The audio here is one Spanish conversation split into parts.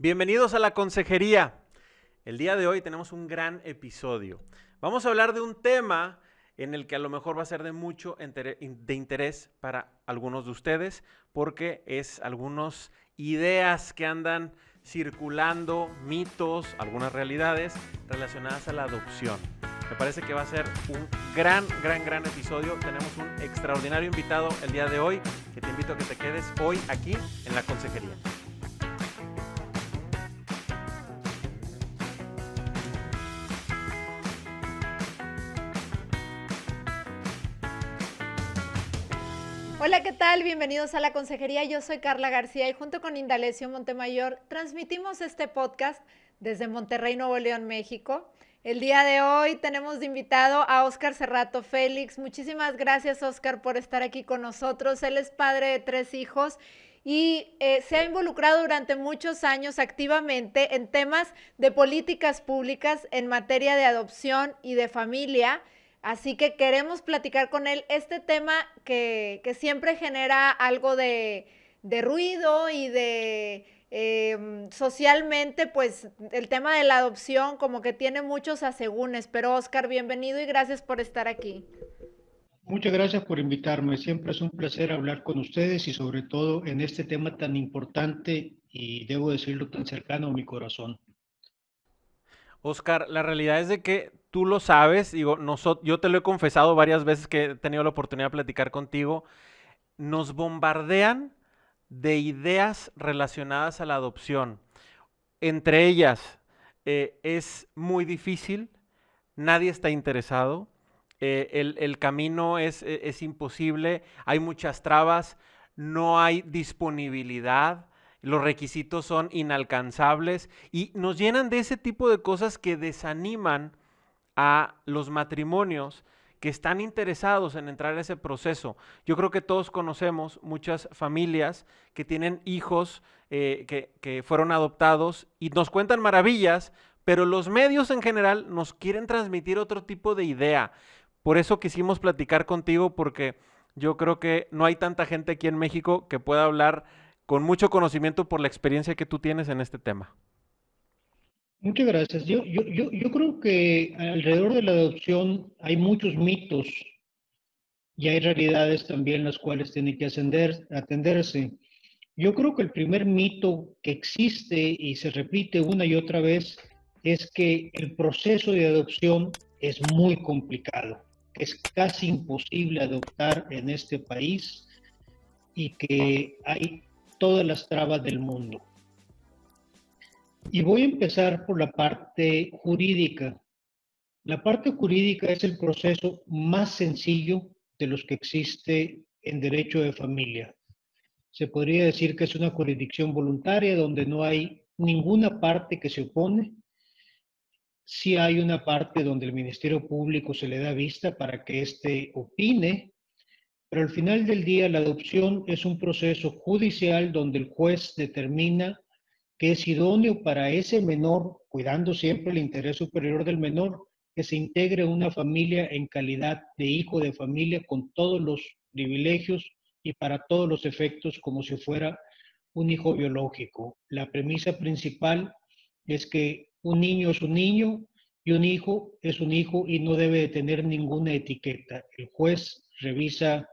Bienvenidos a la consejería. El día de hoy tenemos un gran episodio. Vamos a hablar de un tema en el que a lo mejor va a ser de mucho de interés para algunos de ustedes, porque es algunas ideas que andan circulando, mitos, algunas realidades relacionadas a la adopción. Me parece que va a ser un gran, gran, gran episodio. Tenemos un extraordinario invitado el día de hoy, que te invito a que te quedes hoy aquí en la consejería. Hola, ¿qué tal? Bienvenidos a la consejería. Yo soy Carla García y junto con Indalecio Montemayor transmitimos este podcast desde Monterrey, Nuevo León, México. El día de hoy tenemos de invitado a Oscar Cerrato Félix. Muchísimas gracias, Oscar, por estar aquí con nosotros. Él es padre de tres hijos y eh, se ha involucrado durante muchos años activamente en temas de políticas públicas en materia de adopción y de familia. Así que queremos platicar con él este tema que, siempre genera algo de, ruido y de em, socialmente, pues el tema de la adopción como que tiene muchos asegúnes. Pero Oscar, bienvenido y gracias por estar aquí. Muchas gracias por invitarme. Siempre es un placer hablar con ustedes y sobre todo en este tema tan importante y debo decirlo tan cercano a mi corazón. Oscar, la realidad es de que tú lo sabes, yo te lo he confesado varias veces que he tenido la oportunidad de platicar contigo, nos bombardean de ideas relacionadas a la adopción. Entre ellas, eh, es muy difícil, nadie está interesado, eh, el, camino es, e, es imposible, hay muchas trabas, no hay disponibilidad, los requisitos son inalcanzables y nos llenan de ese tipo de cosas que desaniman a los matrimonios que están interesados en entrar a ese proceso. Yo creo que todos conocemos muchas familias que tienen hijos eh, que, que fueron adoptados y nos cuentan maravillas, pero los medios en general nos quieren transmitir otro tipo de idea. Por eso quisimos platicar contigo porque yo creo que no hay tanta gente aquí en México que pueda hablar con mucho conocimiento por la experiencia que tú tienes en este tema. Muchas gracias. Yo, creo que alrededor de la adopción hay muchos mitos y hay realidades también las cuales tienen que atenderse. Yo creo que el primer mito que existe y se repite una y otra vez es que el proceso de adopción es muy complicado, es casi imposible adoptar en este país y que hay todas las trabas del mundo. Y voy a empezar por la parte jurídica. La parte jurídica es el proceso más sencillo de los que existe en derecho de familia. Se podría decir que es una jurisdicción voluntaria donde no hay ninguna parte que se opone. Sí hay una parte donde el Ministerio Público se le da vista para que éste opine pero al final del día la adopción es un proceso judicial donde el juez determina que es idóneo para ese menor, cuidando siempre el interés superior del menor, que se integre una familia en calidad de hijo de familia con todos los privilegios y para todos los efectos como si fuera un hijo biológico. La premisa principal es que un niño es un niño y un hijo es un hijo y no debe de tener ninguna etiqueta. El juez revisa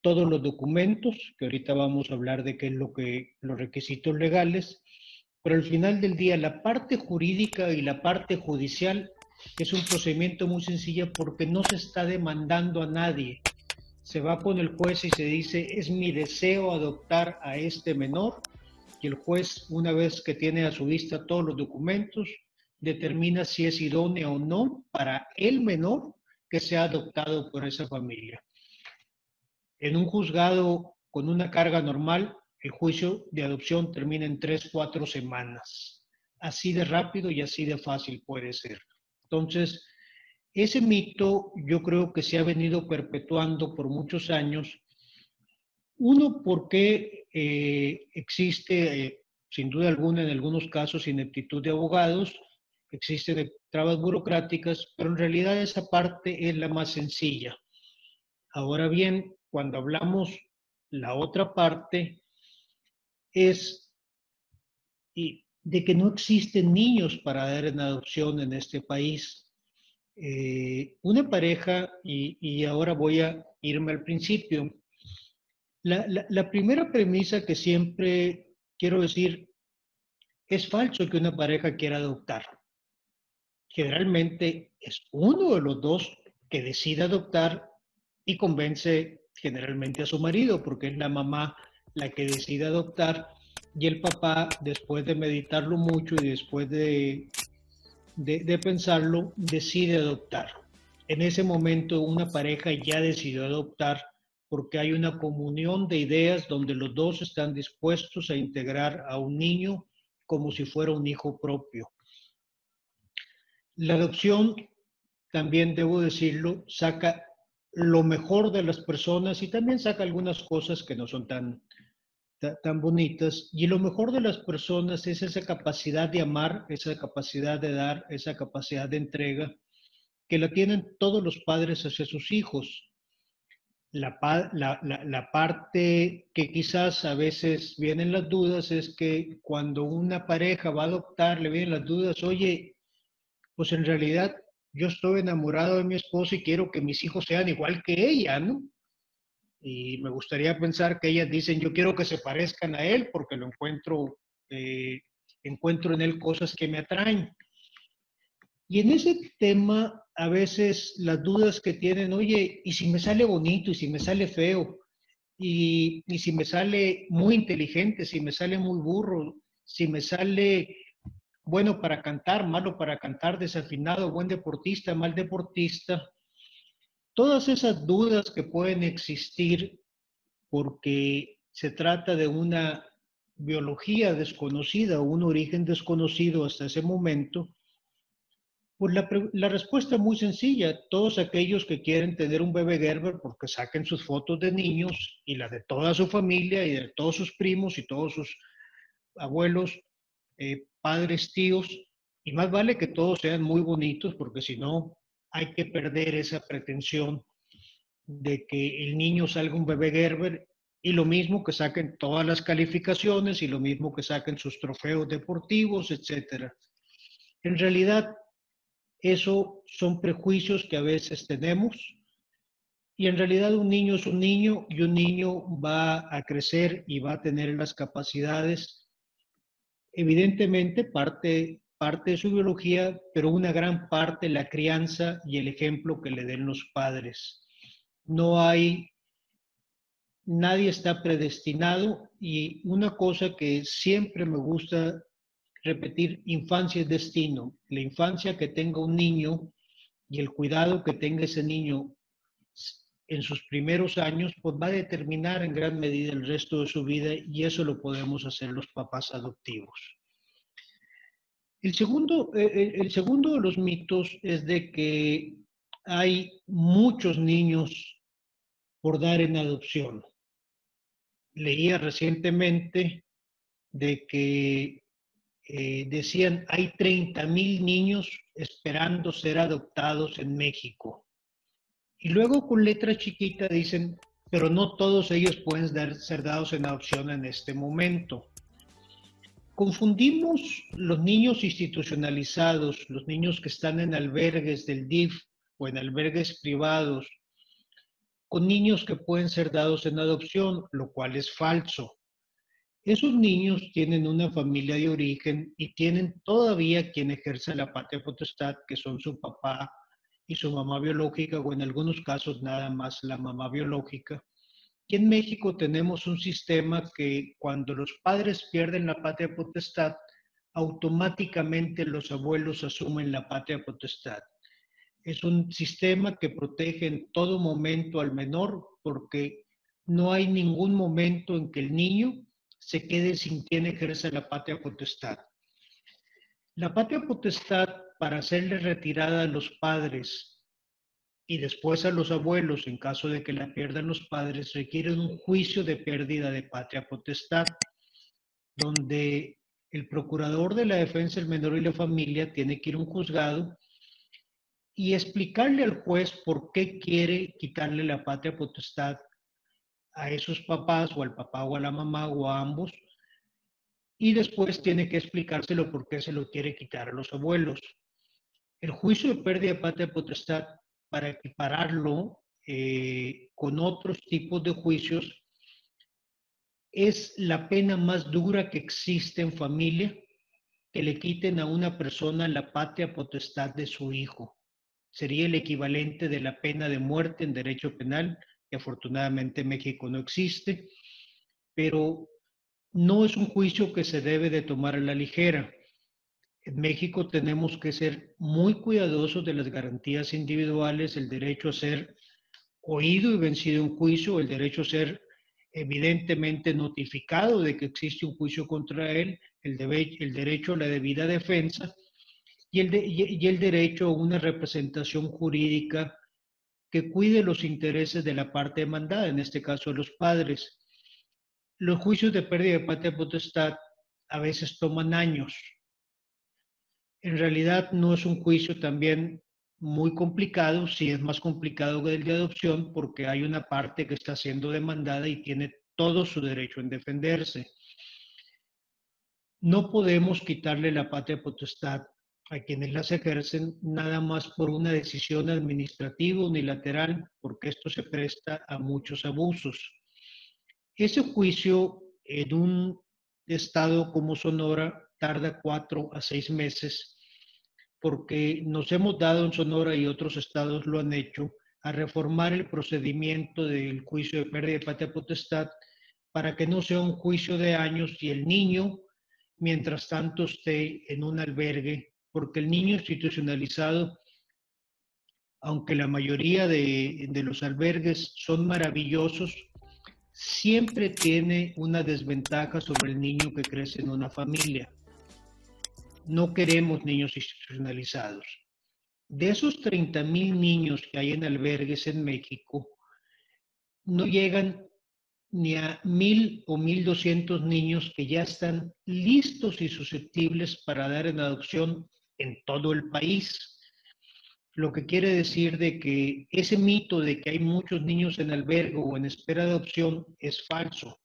todos los documentos, que ahorita vamos a hablar de qué es lo que los requisitos legales, pero al final del día la parte jurídica y la parte judicial es un procedimiento muy sencillo porque no se está demandando a nadie. Se va con el juez y se dice, es mi deseo adoptar a este menor, y el juez, una vez que tiene a su vista todos los documentos, determina si es idóneo o no para el menor que sea adoptado por esa familia. En un juzgado con una carga normal, el juicio de adopción termina en tres, cuatro semanas. Así de rápido y así de fácil puede ser. Entonces, ese mito yo creo que se ha venido perpetuando por muchos años. Uno, porque eh, existe, eh, sin duda alguna, en algunos casos, ineptitud de abogados, existen trabas burocráticas, pero en realidad esa parte es la más sencilla. Ahora bien, cuando hablamos la otra parte es, y de que no existen niños para dar en adopción en este país. Eh, una pareja, y, ahora voy a irme al principio, la, primera premisa que siempre quiero decir, es falso que una pareja quiera adoptar. Generalmente es uno de los dos que decide adoptar y convence generalmente a su marido, porque es la mamá la que decide adoptar y el papá, después de meditarlo mucho y después de de, pensarlo, decide adoptar. En ese momento una pareja ya decidió adoptar porque hay una comunión de ideas donde los dos están dispuestos a integrar a un niño como si fuera un hijo propio. La adopción, también debo decirlo, saca lo mejor de las personas y también saca algunas cosas que no son tan, tan bonitas. Y lo mejor de las personas es esa capacidad de amar, esa capacidad de dar, esa capacidad de entrega que la tienen todos los padres hacia sus hijos. La, la, parte que quizás a veces vienen las dudas es que cuando una pareja va a adoptar, le vienen las dudas, oye, pues en realidad yo estoy enamorado de mi esposa y quiero que mis hijos sean igual que ella, ¿no? Y me gustaría pensar que ellas dicen, yo quiero que se parezcan a él porque lo encuentro, eh, encuentro en él cosas que me atraen. Y en ese tema, a veces las dudas que tienen, oye, ¿y si me sale bonito? ¿Y si me sale feo? ¿Y, y si me sale muy inteligente? ¿Si me sale muy burro? ¿Si me sale bueno para cantar, malo para cantar, desafinado, buen deportista, mal deportista? Todas esas dudas que pueden existir porque se trata de una biología desconocida o un origen desconocido hasta ese momento, pues la, respuesta es muy sencilla. Todos aquellos que quieren tener un bebé Gerber, porque saquen sus fotos de niños y la de toda su familia y de todos sus primos y todos sus abuelos, eh, padres, tíos, y más vale que todos sean muy bonitos, porque si no, hay que perder esa pretensión de que el niño salga un bebé Gerber y lo mismo que saquen todas las calificaciones y lo mismo que saquen sus trofeos deportivos, etc. En realidad, eso son prejuicios que a veces tenemos y en realidad un niño es un niño y un niño va a crecer y va a tener las capacidades, evidentemente parte parte de su biología, pero una gran parte la crianza y el ejemplo que le den los padres. No hay, nadie está predestinado y una cosa que siempre me gusta repetir, infancia es destino. La infancia que tenga un niño y el cuidado que tenga ese niño en sus primeros años, pues va a determinar en gran medida el resto de su vida y eso lo podemos hacer los papás adoptivos. El segundo, eh, eh, el segundo de los mitos es de que hay muchos niños por dar en adopción. Leía recientemente de que eh, decían hay 30 mil niños esperando ser adoptados en México. Y luego con letra chiquita dicen, pero no todos ellos pueden ser dados en adopción en este momento. Confundimos los niños institucionalizados, los niños que están en albergues del DIF o en albergues privados, con niños que pueden ser dados en adopción, lo cual es falso. Esos niños tienen una familia de origen y tienen todavía quien ejerce la patria potestad, que son su papá y su mamá biológica, o en algunos casos nada más la mamá biológica. Aquí en México tenemos un sistema que cuando los padres pierden la patria potestad, automáticamente los abuelos asumen la patria potestad. Es un sistema que protege en todo momento al menor porque no hay ningún momento en que el niño se quede sin quien ejerce la patria potestad. La patria potestad, para hacerle retirada a los padres y después a los abuelos, en caso de que la pierdan los padres, requieren un juicio de pérdida de patria potestad, donde el procurador de la defensa del menor y la familia tiene que ir a un juzgado y explicarle al juez por qué quiere quitarle la patria potestad a esos papás o al papá o a la mamá o a ambos y después tiene que explicárselo por qué se lo quiere quitar a los abuelos. El juicio de pérdida de patria potestad, para equipararlo eh, con otros tipos de juicios, es la pena más dura que existe en familia, que le quiten a una persona la patria potestad de su hijo. Sería el equivalente de la pena de muerte en derecho penal, que afortunadamente en México no existe, pero no es un juicio que se debe de tomar a la ligera. En México tenemos que ser muy cuidadosos de las garantías individuales, el derecho a ser oído y vencido en juicio, el derecho a ser evidentemente notificado de que existe un juicio contra él, el, derecho a la debida defensa y el, y el derecho a una representación jurídica que cuide los intereses de la parte demandada, en este caso los padres. Los juicios de pérdida de patria potestad a veces toman años. En realidad no es un juicio también muy complicado, sí es más complicado que el de adopción porque hay una parte que está siendo demandada y tiene todo su derecho en defenderse. No podemos quitarle la patria potestad a quienes las ejercen nada más por una decisión administrativa unilateral, porque esto se presta a muchos abusos. Ese juicio en un estado como Sonora tarda cuatro a seis meses porque nos hemos dado en Sonora y otros estados lo han hecho, a reformar el procedimiento del juicio de pérdida de patria potestad para que no sea un juicio de años y el niño, mientras tanto, esté en un albergue, porque el niño institucionalizado, aunque la mayoría de, de los albergues son maravillosos, siempre tiene una desventaja sobre el niño que crece en una familia no queremos niños institucionalizados. De esos 30 mil niños que hay en albergues en México, no llegan ni a mil o mil doscientos niños que ya están listos y susceptibles para dar en adopción en todo el país. Lo que quiere decir de que ese mito de que hay muchos niños en albergue o en espera de adopción es falso.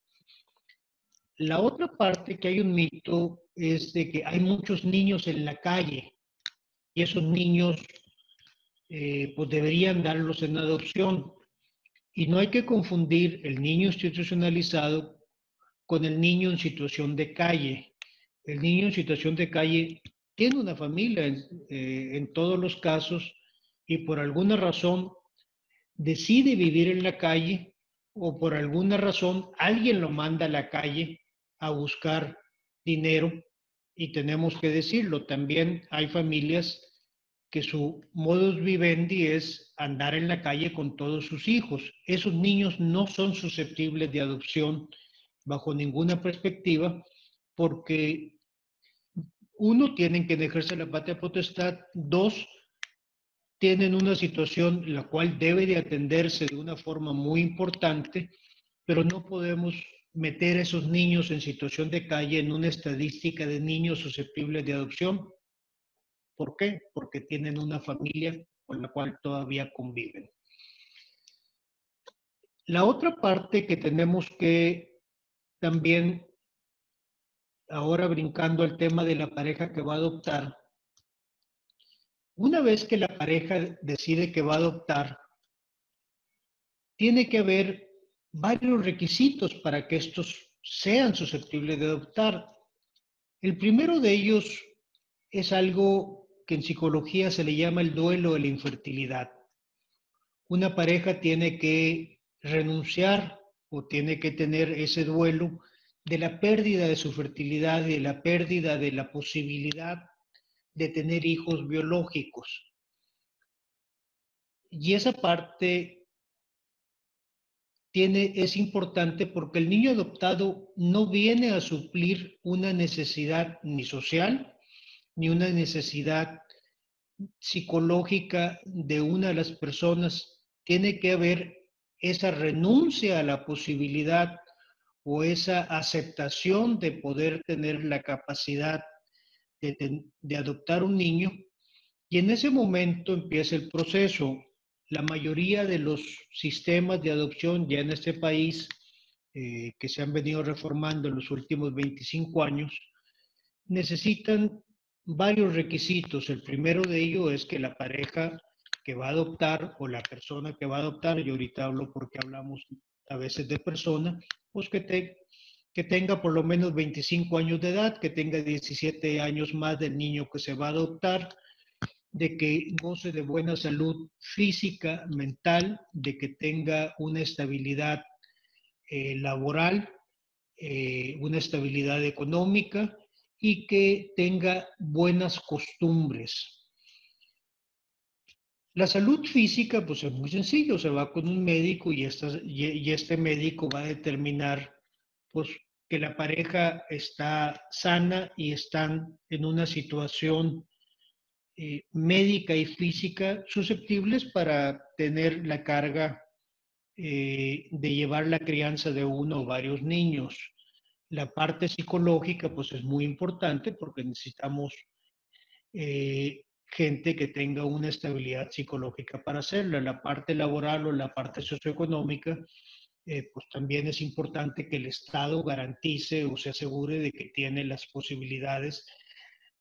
La otra parte que hay un mito es de que hay muchos niños en la calle y esos niños eh, pues deberían darlos en adopción. Y no hay que confundir el niño institucionalizado con el niño en situación de calle. El niño en situación de calle tiene una familia eh, en todos los casos y por alguna razón decide vivir en la calle o por alguna razón alguien lo manda a la calle a buscar dinero y tenemos que decirlo, también hay familias que su modus vivendi es andar en la calle con todos sus hijos. Esos niños no son susceptibles de adopción bajo ninguna perspectiva porque uno, tienen que ejercer la patria potestad, dos, tienen una situación la cual debe de atenderse de una forma muy importante, pero no podemos meter a esos niños en situación de calle en una estadística de niños susceptibles de adopción. ¿Por qué? Porque tienen una familia con la cual todavía conviven. La otra parte que tenemos que también, ahora brincando al tema de la pareja que va a adoptar, una vez que la pareja decide que va a adoptar, tiene que haber varios requisitos para que estos sean susceptibles de adoptar. El primero de ellos es algo que en psicología se le llama el duelo de la infertilidad. Una pareja tiene que renunciar o tiene que tener ese duelo de la pérdida de su fertilidad y de la pérdida de la posibilidad de tener hijos biológicos. Y esa parte tiene, es importante porque el niño adoptado no viene a suplir una necesidad ni social, ni una necesidad psicológica de una de las personas. Tiene que haber esa renuncia a la posibilidad o esa aceptación de poder tener la capacidad de, de adoptar un niño. Y en ese momento empieza el proceso la mayoría de los sistemas de adopción ya en este país eh, que se han venido reformando en los últimos 25 años, necesitan varios requisitos. El primero de ellos es que la pareja que va a adoptar o la persona que va a adoptar, y ahorita hablo porque hablamos a veces de persona, pues que, que tenga por lo menos 25 años de edad, que tenga 17 años más del niño que se va a adoptar, de que goce de buena salud física, mental, de que tenga una estabilidad eh, laboral, eh, una estabilidad económica y que tenga buenas costumbres. La salud física, pues es muy sencillo, se va con un médico y, y este médico va a determinar pues, que la pareja está sana y están en una situación eh, médica y física susceptibles para tener la carga eh, de llevar la crianza de uno o varios niños. La parte psicológica pues es muy importante porque necesitamos eh, gente que tenga una estabilidad psicológica para hacerlo. La parte laboral o la parte socioeconómica pues también es importante que el Estado garantice o se asegure de que tiene las posibilidades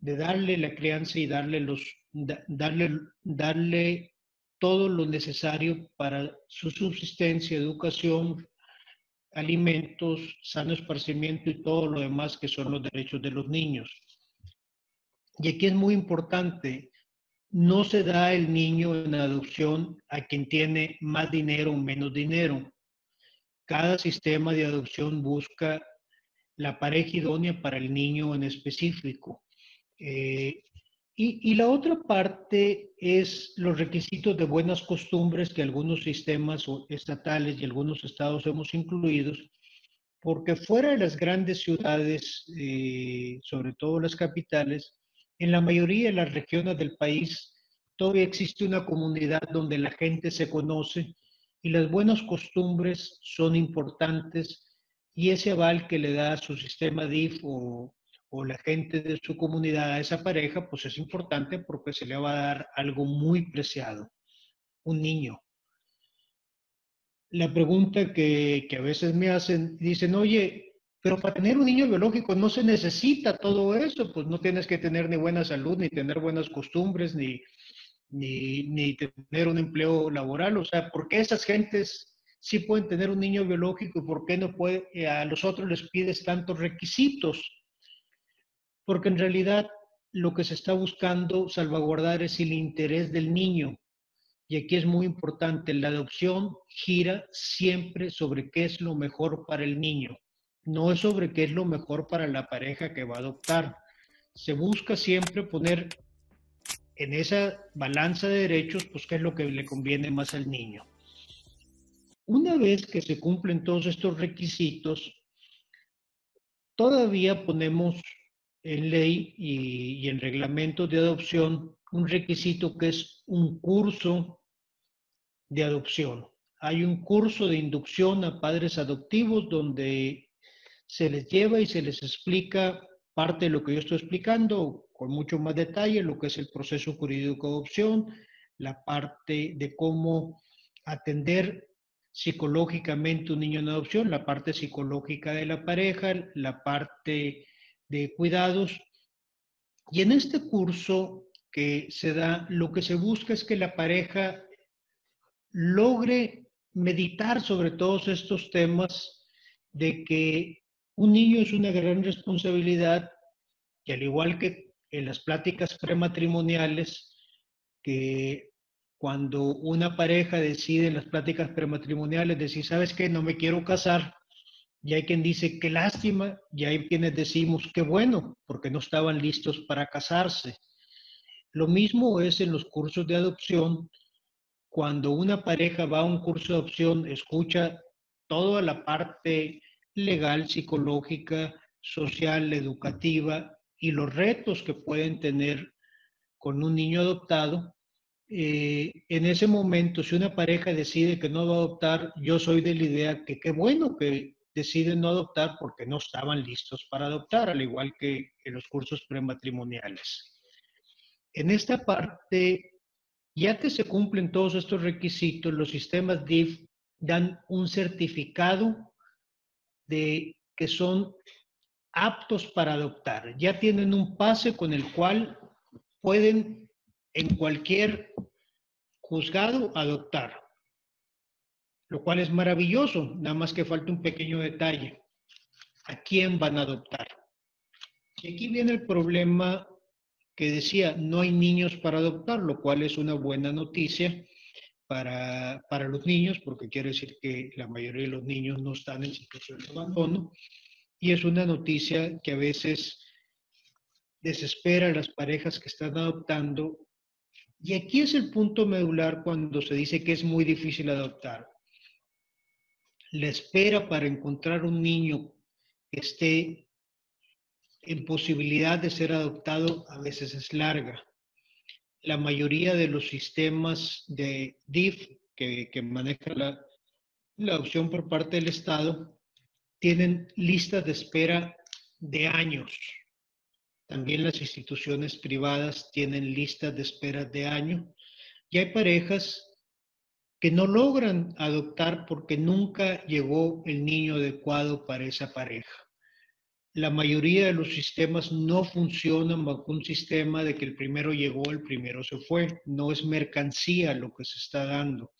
de darle la crianza y darle, los, darle, darle todo lo necesario para su subsistencia, educación, alimentos, sano esparcimiento y todo lo demás que son los derechos de los niños. Y aquí es muy importante, no se da el niño en adopción a quien tiene más dinero o menos dinero. Cada sistema de adopción busca la pareja idónea para el niño en específico. Eh, y, la otra parte es los requisitos de buenas costumbres que algunos sistemas estatales y algunos estados hemos incluido, porque fuera de las grandes ciudades, eh, sobre todo las capitales, en la mayoría de las regiones del país todavía existe una comunidad donde la gente se conoce y las buenas costumbres son importantes y ese aval que le da su sistema DIF o o la gente de su comunidad a esa pareja, pues es importante porque se le va a dar algo muy preciado, un niño. La pregunta que, que a veces me hacen, dicen, oye, pero para tener un niño biológico no se necesita todo eso, pues no tienes que tener ni buena salud, ni tener buenas costumbres, ni, ni, ni tener un empleo laboral. O sea, ¿por qué esas gentes sí pueden tener un niño biológico y por qué no puede, a los otros les pides tantos requisitos? Porque en realidad lo que se está buscando salvaguardar es el interés del niño. Y aquí es muy importante, la adopción gira siempre sobre qué es lo mejor para el niño, no es sobre qué es lo mejor para la pareja que va a adoptar. Se busca siempre poner en esa balanza de derechos, pues qué es lo que le conviene más al niño. Una vez que se cumplen todos estos requisitos, todavía ponemos en ley y, en reglamentos de adopción un requisito que es un curso de adopción. Hay un curso de inducción a padres adoptivos donde se les lleva y se les explica parte de lo que yo estoy explicando con mucho más detalle, lo que es el proceso jurídico de adopción, la parte de cómo atender psicológicamente un niño en adopción, la parte psicológica de la pareja, la parte de cuidados. Y en este curso que se da, lo que se busca es que la pareja logre meditar sobre todos estos temas de que un niño es una gran responsabilidad y al igual que en las pláticas prematrimoniales, que cuando una pareja decide en las pláticas prematrimoniales decir, ¿sabes qué? No me quiero casar, y hay quien dice, qué lástima, y hay quienes decimos, qué bueno, porque no estaban listos para casarse. Lo mismo es en los cursos de adopción. Cuando una pareja va a un curso de adopción, escucha toda la parte legal, psicológica, social, educativa y los retos que pueden tener con un niño adoptado. Eh, en ese momento, si una pareja decide que no va a adoptar, yo soy de la idea que qué bueno que deciden no adoptar porque no estaban listos para adoptar, al igual que en los cursos prematrimoniales. En esta parte, ya que se cumplen todos estos requisitos, los sistemas DIF dan un certificado de que son aptos para adoptar. Ya tienen un pase con el cual pueden en cualquier juzgado adoptar, lo cual es maravilloso, nada más que falta un pequeño detalle. ¿A quién van a adoptar? Y aquí viene el problema que decía, no hay niños para adoptar, lo cual es una buena noticia para, para los niños, porque quiere decir que la mayoría de los niños no están en situación de abandono. Y es una noticia que a veces desespera a las parejas que están adoptando. Y aquí es el punto medular cuando se dice que es muy difícil adoptar. La espera para encontrar un niño que esté en posibilidad de ser adoptado a veces es larga. La mayoría de los sistemas de DIF que, que maneja la, la opción por parte del Estado tienen listas de espera de años. También las instituciones privadas tienen listas de espera de años. Y hay parejas que no logran adoptar porque nunca llegó el niño adecuado para esa pareja la mayoría de los sistemas no funcionan bajo un sistema de que el primero llegó, el primero se fue. No es mercancía lo que se está dando.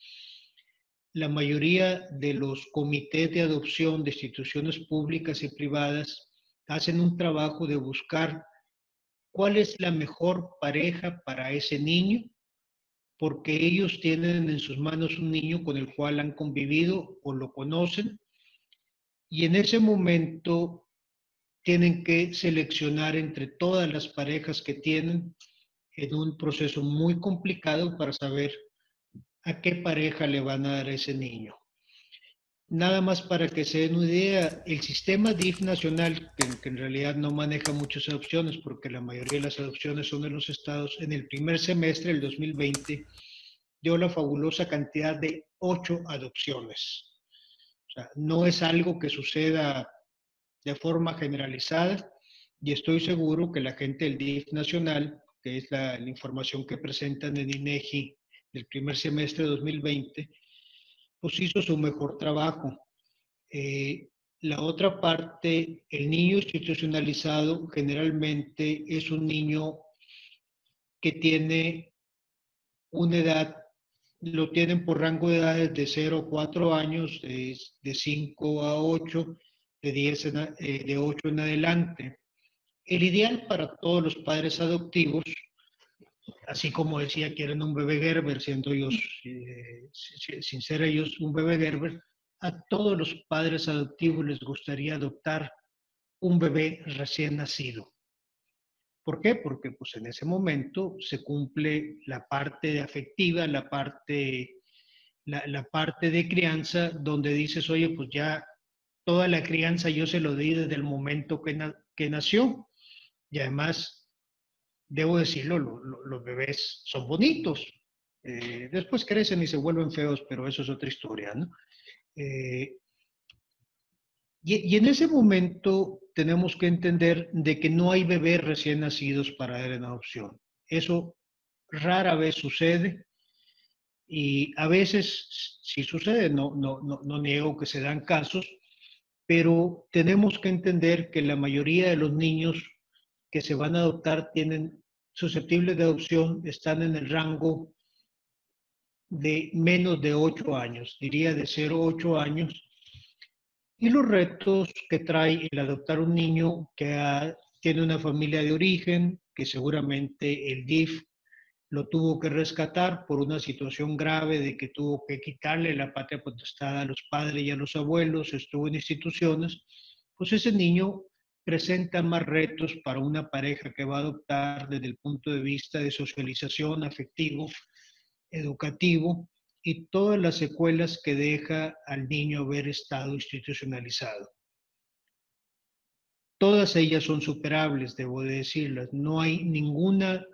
La mayoría de los comités de adopción de instituciones públicas y privadas hacen un trabajo de buscar cuál es la mejor pareja para ese niño, porque ellos tienen en sus manos un niño con el cual han convivido o lo conocen, y en ese momento tienen que seleccionar entre todas las parejas que tienen en un proceso muy complicado para saber a qué pareja le van a dar ese niño. Nada más para que se den una idea, el sistema DIF nacional, que, en realidad no maneja muchas adopciones porque la mayoría de las adopciones son de los estados, en el primer semestre del 2020 dio la fabulosa cantidad de ocho adopciones. O sea, no es algo que suceda de forma generalizada y estoy seguro que la gente del DIF nacional, que es la, información que presentan en INEGI del primer semestre de 2020, pues hizo su mejor trabajo. Eh, la otra parte, el niño institucionalizado generalmente es un niño que tiene una edad, lo tienen por rango de edades de 0 a 4 años, de, de 5 a 8, de 10 eh, de 8 en adelante. El ideal para todos los padres adoptivos, así como decía, quieren un bebé Gerber, siendo ellos, eh, sin ser ellos un bebé Gerber, a todos los padres adoptivos les gustaría adoptar un bebé recién nacido. ¿Por qué? Porque pues en ese momento se cumple la parte afectiva, la parte, la, la parte de crianza, donde dices, oye, pues ya toda la crianza yo se lo di desde el momento que, que nació. Y además, debo decirlo, los bebés son bonitos. Eh, después crecen y se vuelven feos, pero eso es otra historia, ¿no? Eh, y, en ese momento tenemos que entender de que no hay bebés recién nacidos para dar en adopción. Eso rara vez sucede y a veces sí sucede, no, no, no, no niego que se dan casos, pero tenemos que entender que la mayoría de los niños que se van a adoptar tienen susceptibles de adopción, están en el rango de menos de 8 años, diría de 0 a 8 años. Y los retos que trae el adoptar un niño que tiene una familia de origen, que seguramente el DIF lo tuvo que rescatar por una situación grave de que tuvo que quitarle la patria potestad a los padres y a los abuelos, estuvo en instituciones, pues ese niño presenta más retos para una pareja que va a adoptar desde el punto de vista de socialización, afectivo, educativo y todas las secuelas que deja al niño haber estado institucionalizado. Todas ellas son superables, debo decirlas. No hay ninguna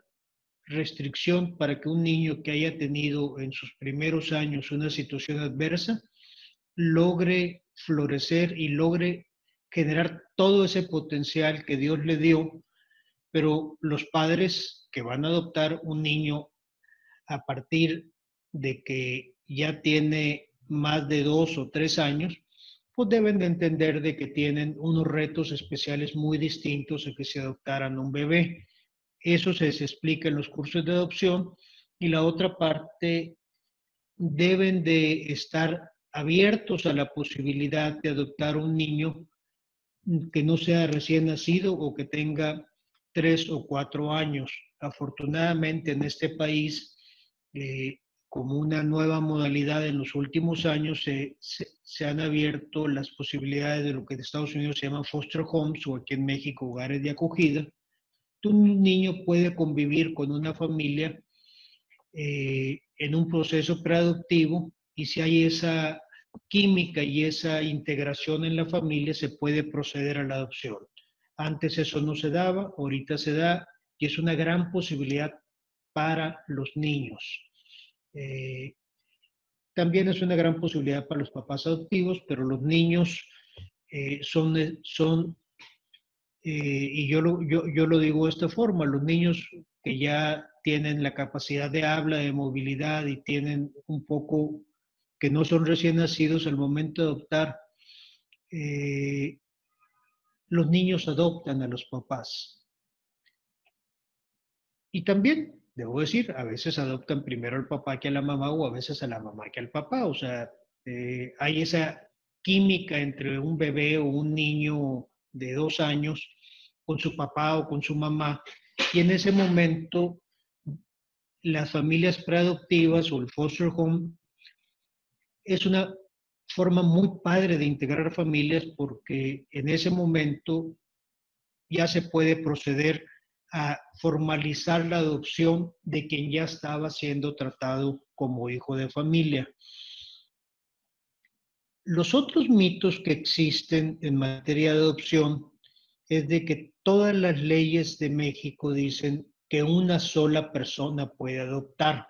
restricción para que un niño que haya tenido en sus primeros años una situación adversa logre florecer y logre generar todo ese potencial que Dios le dio, pero los padres que van a adoptar un niño a partir de que ya tiene más de dos o tres años, pues deben de entender de que tienen unos retos especiales muy distintos a que se adoptaran un bebé. Eso se explica en los cursos de adopción y la otra parte deben de estar abiertos a la posibilidad de adoptar un niño que no sea recién nacido o que tenga tres o cuatro años. Afortunadamente en este país eh, como una nueva modalidad en los últimos años se, se, han abierto las posibilidades de lo que en Estados Unidos se llama foster homes o aquí en México hogares de acogida. Un niño puede convivir con una familia eh, en un proceso preadoptivo y si hay esa química y esa integración en la familia se puede proceder a la adopción. Antes eso no se daba, ahorita se da y es una gran posibilidad para los niños. Eh, también es una gran posibilidad para los papás adoptivos, pero los niños eh, son, son eh, y yo lo, yo, yo lo digo de esta forma, los niños que ya tienen la capacidad de habla, de movilidad y tienen un poco, que no son recién nacidos al momento de adoptar, los niños adoptan a los papás. Y también debo decir, a veces adoptan primero al papá que a la mamá o a veces a la mamá que al papá. O sea, eh, hay esa química entre un bebé o un niño de dos años con su papá o con su mamá. Y en ese momento, las familias preadoptivas o el foster home es una forma muy padre de integrar familias porque en ese momento ya se puede proceder a formalizar la adopción de quien ya estaba siendo tratado como hijo de familia. Los otros mitos que existen en materia de adopción es de que todas las leyes de México dicen que una sola persona puede adoptar.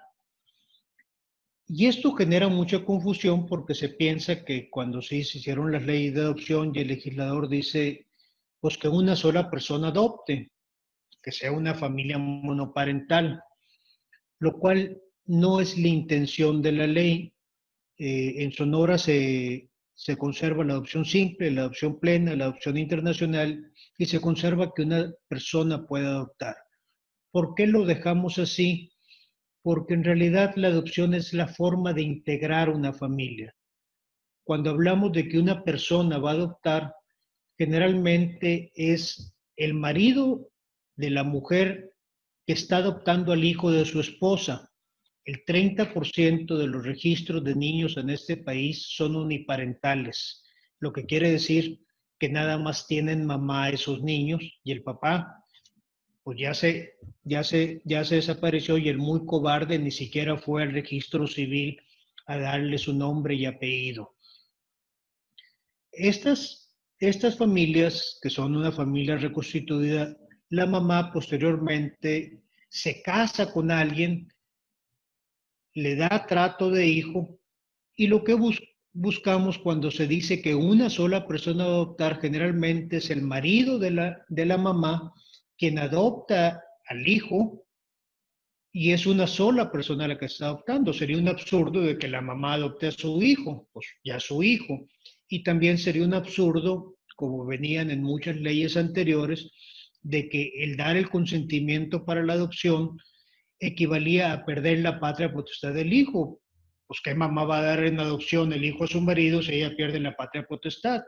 Y esto genera mucha confusión porque se piensa que cuando se hicieron las leyes de adopción y el legislador dice, pues que una sola persona adopte que sea una familia monoparental, lo cual no es la intención de la ley. Eh, en Sonora se, se conserva la adopción simple, la adopción plena, la adopción internacional y se conserva que una persona pueda adoptar. ¿Por qué lo dejamos así? Porque en realidad la adopción es la forma de integrar una familia. Cuando hablamos de que una persona va a adoptar, generalmente es el marido de la mujer que está adoptando al hijo de su esposa. El 30% de los registros de niños en este país son uniparentales, lo que quiere decir que nada más tienen mamá esos niños y el papá pues ya se, ya se, ya se desapareció y el muy cobarde ni siquiera fue al registro civil a darle su nombre y apellido. Estas, estas familias, que son una familia reconstituida, la mamá posteriormente se casa con alguien, le da trato de hijo y lo que buscamos cuando se dice que una sola persona a adoptar generalmente es el marido de la, de la mamá quien adopta al hijo y es una sola persona la que está adoptando. Sería un absurdo de que la mamá adopte a su hijo, pues ya su hijo. Y también sería un absurdo, como venían en muchas leyes anteriores, de que el dar el consentimiento para la adopción equivalía a perder la patria potestad del hijo. Pues qué mamá va a dar en adopción el hijo a su marido si ella pierde la patria potestad.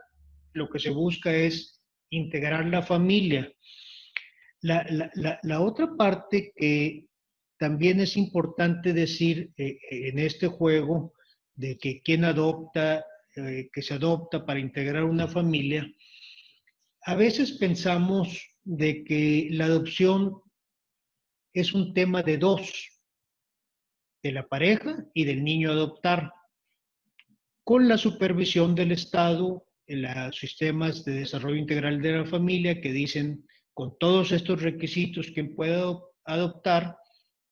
Lo que se busca es integrar la familia. La, otra parte que también es importante decir eh, en este juego de que quien adopta, eh, que se adopta para integrar una familia, a veces pensamos de que la adopción es un tema de dos, de la pareja y del niño adoptar, con la supervisión del Estado en los sistemas de desarrollo integral de la familia que dicen con todos estos requisitos quien puede adoptar,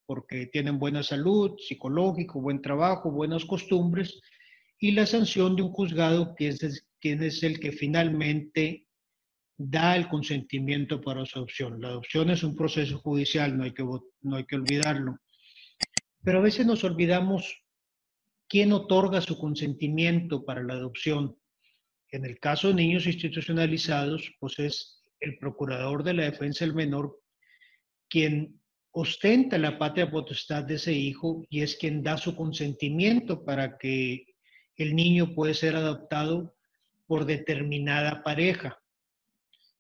porque tienen buena salud, psicológico, buen trabajo, buenas costumbres, y la sanción de un juzgado que es, quien es el que finalmente da el consentimiento para su adopción. La adopción es un proceso judicial, no hay que, no hay que olvidarlo. Pero a veces nos olvidamos quién otorga su consentimiento para la adopción. En el caso de niños institucionalizados, pues es el procurador de la defensa del menor quien ostenta la patria potestad de ese hijo y es quien da su consentimiento para que el niño puede ser adoptado por determinada pareja.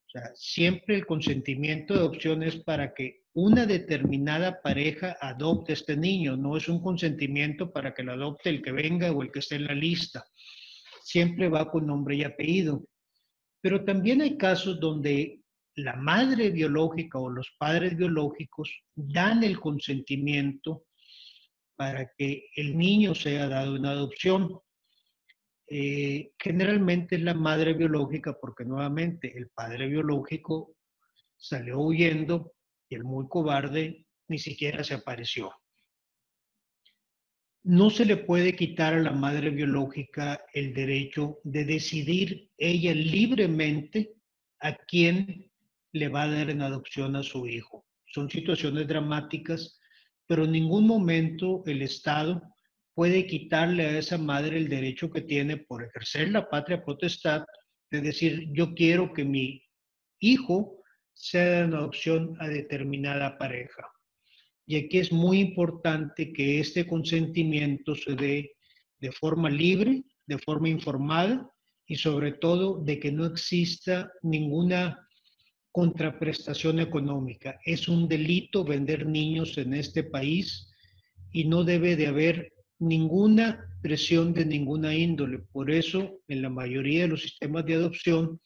O sea, siempre el consentimiento de adopción es para que una determinada pareja adopte este niño, no es un consentimiento para que lo adopte el que venga o el que esté en la lista. Siempre va con nombre y apellido. Pero también hay casos donde la madre biológica o los padres biológicos dan el consentimiento para que el niño sea dado en adopción. Eh, generalmente es la madre biológica porque nuevamente el padre biológico salió huyendo y el muy cobarde ni siquiera se apareció. No se le puede quitar a la madre biológica el derecho de decidir ella libremente a quién le va a dar en adopción a su hijo. Son situaciones dramáticas, pero en ningún momento el Estado puede quitarle a esa madre el derecho que tiene por ejercer la patria potestad de decir, yo quiero que mi hijo sea en adopción a determinada pareja. Y aquí es muy importante que este consentimiento se dé de forma libre, de forma informada y sobre todo de que no exista ninguna contraprestación económica. Es un delito vender niños en este país y no debe de haber ninguna presión de ninguna índole. Por eso, en la mayoría de los sistemas de adopción,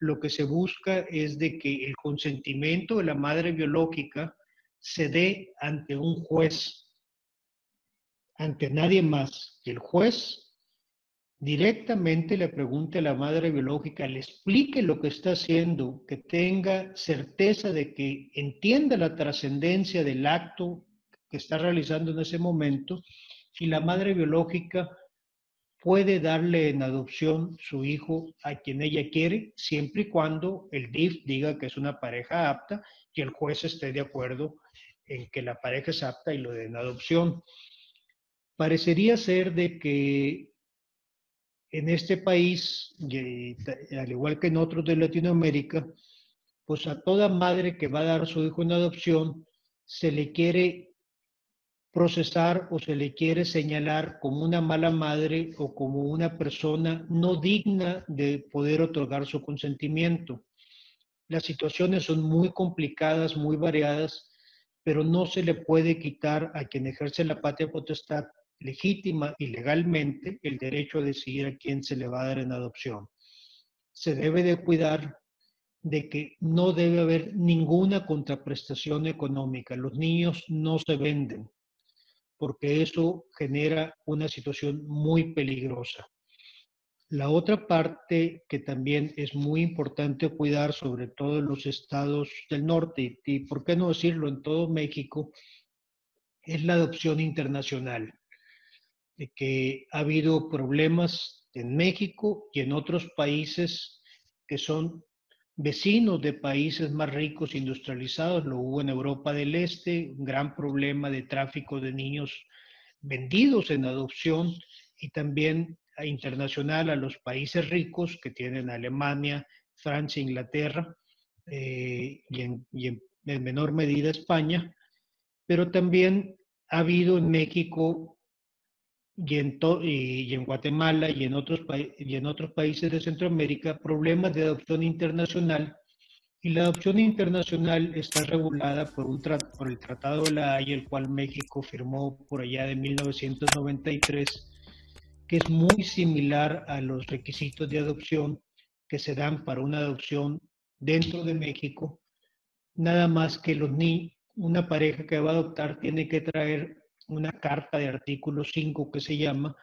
lo que se busca es de que el consentimiento de la madre biológica se dé ante un juez, ante nadie más. que el juez directamente le pregunte a la madre biológica, le explique lo que está haciendo, que tenga certeza de que entienda la trascendencia del acto que está realizando en ese momento si la madre biológica puede darle en adopción su hijo a quien ella quiere, siempre y cuando el DIF diga que es una pareja apta y el juez esté de acuerdo en que la pareja es apta y lo den adopción. Parecería ser de que en este país, al igual que en otros de Latinoamérica, pues a toda madre que va a dar su hijo en adopción se le quiere procesar o se le quiere señalar como una mala madre o como una persona no digna de poder otorgar su consentimiento. Las situaciones son muy complicadas, muy variadas, pero no se le puede quitar a quien ejerce la patria potestad legítima y legalmente el derecho a decidir a quién se le va a dar en adopción. Se debe de cuidar de que no debe haber ninguna contraprestación económica. Los niños no se venden porque eso genera una situación muy peligrosa. La otra parte que también es muy importante cuidar, sobre todo en los estados del norte y, por qué no decirlo, en todo México, es la adopción internacional. De que ha habido problemas en México y en otros países que son vecinos de países más ricos industrializados, lo hubo en Europa del Este, un gran problema de tráfico de niños vendidos en adopción y también internacional a los países ricos que tienen Alemania, Francia, Inglaterra eh, y, en, menor medida España, pero también ha habido en México y en, y, en Guatemala y en, otros y en otros países de Centroamérica problemas de adopción internacional. Y la adopción internacional está regulada por, un por el Tratado de la Haya, el cual México firmó por allá de 1993, que es muy similar a los requisitos de adopción que se dan para una adopción dentro de México, nada más que los ni una pareja que va a adoptar tiene que traer una carta de artículo 5 que se llama,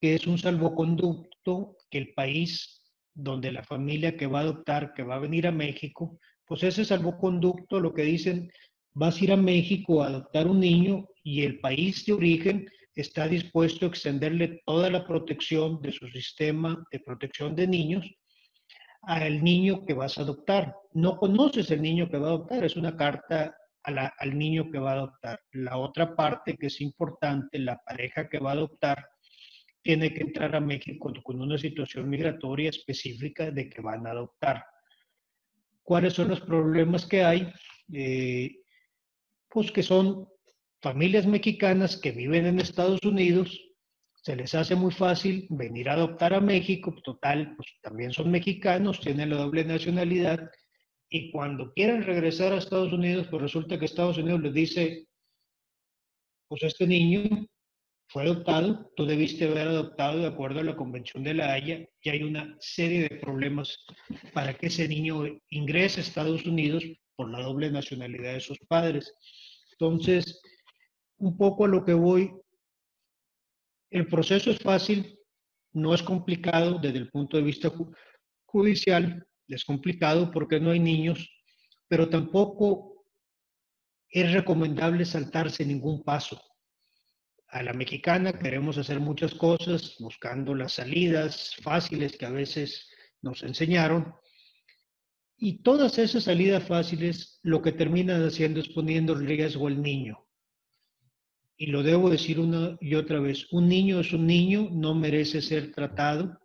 que es un salvoconducto que el país donde la familia que va a adoptar, que va a venir a México, pues ese salvoconducto lo que dicen, vas a ir a México a adoptar un niño y el país de origen está dispuesto a extenderle toda la protección de su sistema de protección de niños al niño que vas a adoptar. No conoces el niño que va a adoptar, es una carta al niño que va a adoptar. La otra parte que es importante, la pareja que va a adoptar, tiene que entrar a México con una situación migratoria específica de que van a adoptar. ¿Cuáles son los problemas que hay? Eh, pues que son familias mexicanas que viven en Estados Unidos, se les hace muy fácil venir a adoptar a México, total, pues también son mexicanos, tienen la doble nacionalidad, y cuando quieren regresar a Estados Unidos, pues resulta que Estados Unidos les dice, pues este niño fue adoptado, tú debiste haber adoptado de acuerdo a la Convención de la Haya, y hay una serie de problemas para que ese niño ingrese a Estados Unidos por la doble nacionalidad de sus padres. Entonces, un poco a lo que voy, el proceso es fácil, no es complicado desde el punto de vista judicial, es complicado porque no hay niños, pero tampoco es recomendable saltarse ningún paso a la mexicana queremos hacer muchas cosas buscando las salidas fáciles que a veces nos enseñaron. Y todas esas salidas fáciles lo que terminan haciendo es poniendo en riesgo al niño. Y lo debo decir una y otra vez, un niño es un niño, no merece ser tratado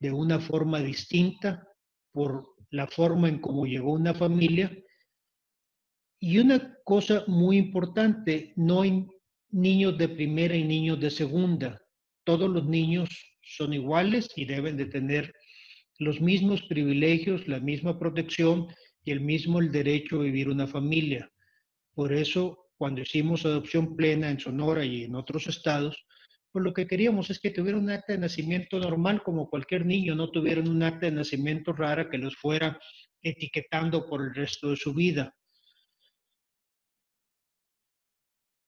de una forma distinta por la forma en cómo llegó una familia. Y una cosa muy importante, no, niños de primera y niños de segunda. Todos los niños son iguales y deben de tener los mismos privilegios, la misma protección y el mismo el derecho a vivir una familia. Por eso, cuando hicimos adopción plena en Sonora y en otros estados, pues lo que queríamos es que tuvieran un acta de nacimiento normal como cualquier niño, no tuvieran un acta de nacimiento rara que los fuera etiquetando por el resto de su vida.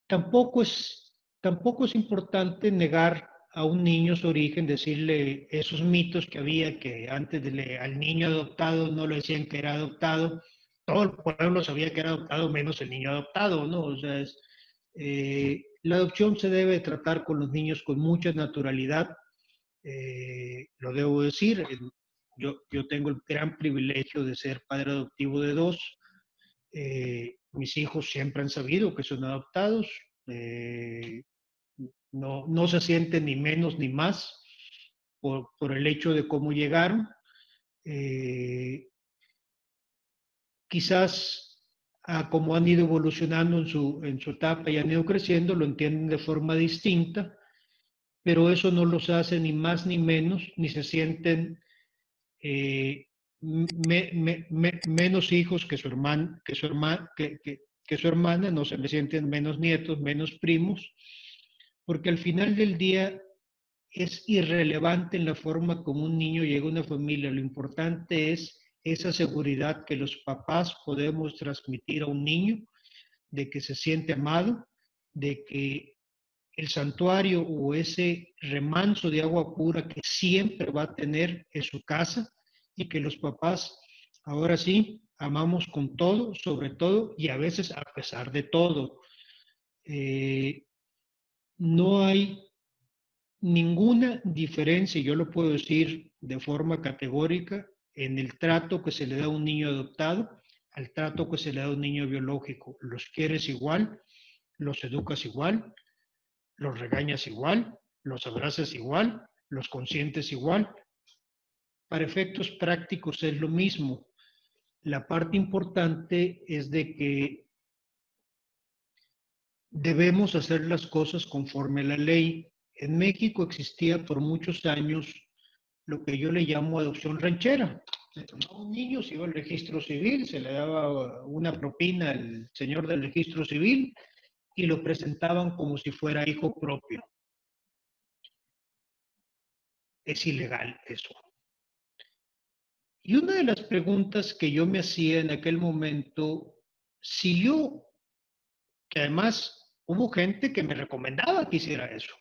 Tampoco es, tampoco es importante negar a un niño su origen, decirle esos mitos que había que antes de al niño adoptado no le decían que era adoptado, todo el pueblo sabía que era adoptado menos el niño adoptado, ¿no? O sea, eh, la adopción se debe tratar con los niños con mucha naturalidad, eh, lo debo decir, yo, tengo el gran privilegio de ser padre adoptivo de dos, eh, mis hijos siempre han sabido que son adoptados, eh, no, se sienten ni menos ni más por, por el hecho de cómo llegaron. Eh, quizás a como han ido evolucionando en su, en su etapa y han ido creciendo, lo entienden de forma distinta, pero eso no los hace ni más ni menos, ni se sienten eh, menos hijos que su hermana, que su hermana, que, que, su hermana, no se le sienten menos nietos, menos primos, porque al final del día es irrelevante en la forma como un niño llega a una familia. Lo importante es esa seguridad que los papás podemos transmitir a un niño de que se siente amado, de que el santuario o ese remanso de agua pura que siempre va a tener en su casa, y que los papás, ahora sí, amamos con todo, sobre todo y a veces a pesar de todo. Eh, no hay ninguna diferencia, yo lo puedo decir de forma categórica, en el trato que se le da a un niño adoptado al trato que se le da a un niño biológico. Los quieres igual, los educas igual, los regañas igual, los abrazas igual, los consientes igual, para efectos prácticos es lo mismo. La parte importante es de que debemos hacer las cosas conforme a la ley. En México existía por muchos años lo que yo le llamo adopción ranchera. Se tomaba un niño, se iba al registro civil, se le daba una propina al señor del registro civil y lo presentaban como si fuera hijo propio. Es ilegal eso. Y una de las preguntas que yo me hacía en aquel momento, si yo, que además hubo gente que me recomendaba que hiciera eso,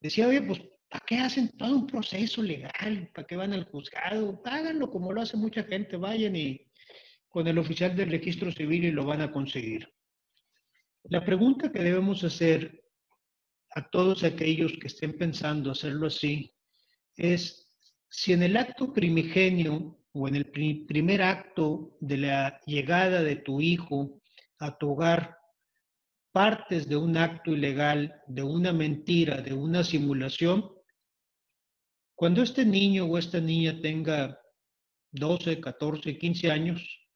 decía, oye, pues, ¿para qué hacen todo un proceso legal? ¿Para qué van al juzgado? Háganlo como lo hace mucha gente, vayan y con el oficial del registro civil y lo van a conseguir. La pregunta que debemos hacer a todos aquellos que estén pensando hacerlo así es, si en el acto primigenio o en el primer acto de la llegada de tu hijo a tu hogar partes de un acto ilegal, de una mentira, de una simulación, cuando este niño o esta niña tenga 12, 14, 15 años,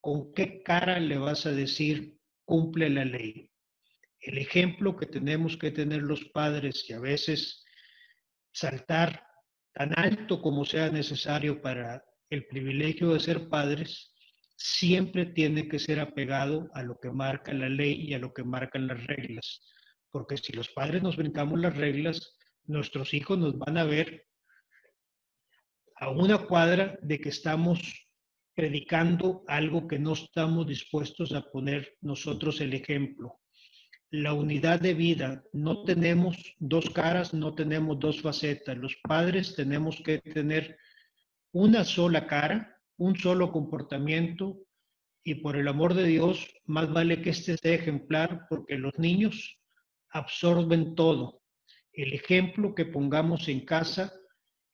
¿con qué cara le vas a decir cumple la ley? El ejemplo que tenemos que tener los padres y a veces saltar tan alto como sea necesario para el privilegio de ser padres, siempre tiene que ser apegado a lo que marca la ley y a lo que marcan las reglas. Porque si los padres nos brincamos las reglas, nuestros hijos nos van a ver a una cuadra de que estamos predicando algo que no estamos dispuestos a poner nosotros el ejemplo. La unidad de vida, no tenemos dos caras, no tenemos dos facetas. Los padres tenemos que tener una sola cara, un solo comportamiento y por el amor de Dios, más vale que este sea ejemplar porque los niños absorben todo. El ejemplo que pongamos en casa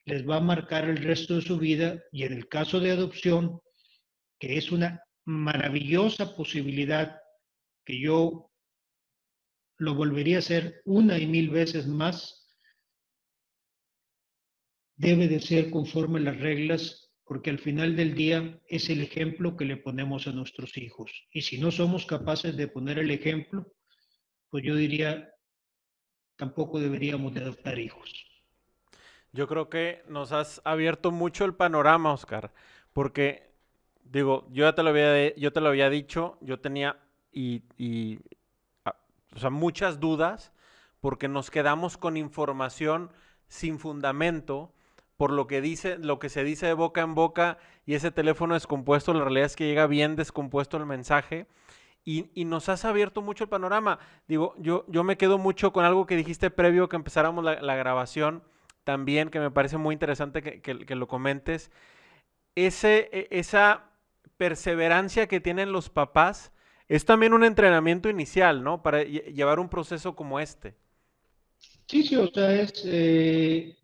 les va a marcar el resto de su vida y en el caso de adopción, que es una maravillosa posibilidad que yo lo volvería a hacer una y mil veces más, debe de ser conforme a las reglas, porque al final del día es el ejemplo que le ponemos a nuestros hijos. Y si no somos capaces de poner el ejemplo, pues yo diría, tampoco deberíamos de adoptar hijos. Yo creo que nos has abierto mucho el panorama, Oscar, porque digo, yo ya te lo había, yo te lo había dicho, yo tenía y, y ah, o sea, muchas dudas porque nos quedamos con información sin fundamento por lo que dice, lo que se dice de boca en boca y ese teléfono descompuesto, la realidad es que llega bien descompuesto el mensaje. Y, y, nos has abierto mucho el panorama. Digo, yo, yo me quedo mucho con algo que dijiste previo que empezáramos la, la grabación, también, que me parece muy interesante que, lo comentes, ese, e, esa perseverancia que tienen los papás es también un entrenamiento inicial, ¿no? Para llevar un proceso como este. Sí, sí, o sea, es, eh,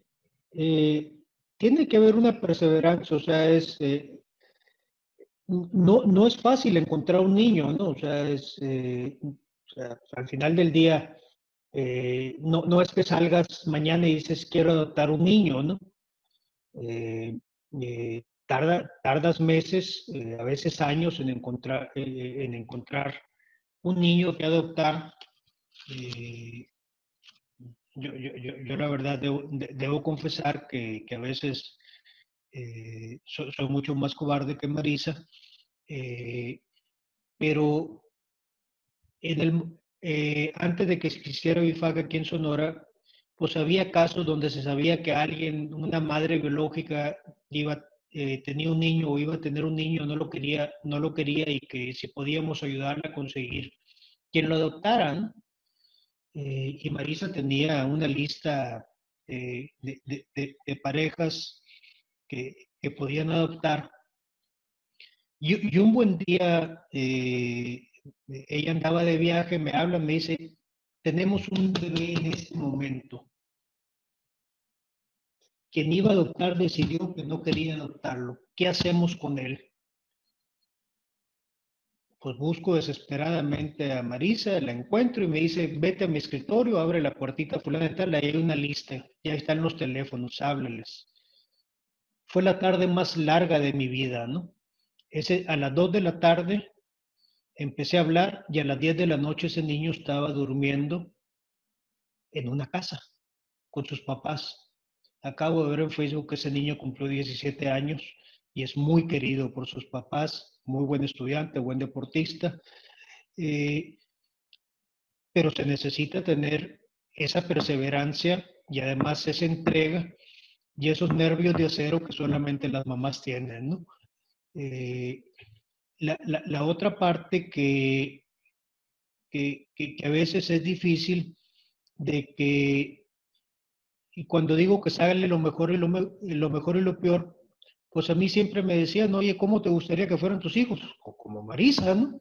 eh, tiene que haber una perseverancia, o sea, es, eh, no, no es fácil encontrar un niño, ¿no? O sea, es, o sea, al final del día, eh, no, no, es que salgas mañana y dices quiero adoptar un niño, ¿no? Eh, eh, tarda, tardas meses, a veces años en encontrar, en encontrar un niño que adoptar. Yo, yo, yo, la verdad debo, confesar que, que, a veces soy, soy, mucho más cobarde que Marisa, pero en el, eh, antes de que existiera BIFAC aquí en Sonora, pues había casos donde se sabía que alguien, una madre biológica, iba, eh, tenía un niño o iba a tener un niño, no lo quería, no lo quería y que si podíamos ayudarle a conseguir quien lo adoptaran. Eh, y Marisa tenía una lista de, parejas que, podían adoptar. Y, y, un buen día ella andaba de viaje, me habla, me dice, tenemos un bebé en este momento. Quien iba a adoptar decidió que no quería adoptarlo. ¿Qué hacemos con él? Pues busco desesperadamente a Marisa, la encuentro y me dice, vete a mi escritorio, abre la puertita fulana tal, ahí hay una lista, ya están los teléfonos, háblales. Fue la tarde más larga de mi vida, ¿no? Ese, a las dos de la tarde Empecé a hablar y a las 10 de la noche ese niño estaba durmiendo en una casa con sus papás. Acabo de ver en Facebook que ese niño cumplió 17 años y es muy querido por sus papás, muy buen estudiante, buen deportista. Eh, pero se necesita tener esa perseverancia y además esa entrega y esos nervios de acero que solamente las mamás tienen, ¿no? Eh, la, otra parte que, que, a veces es difícil de que, y cuando digo que sale lo mejor y lo, lo mejor y lo peor, pues a mí siempre me decían, oye, ¿cómo te gustaría que fueran tus hijos? como Marisa, ¿no?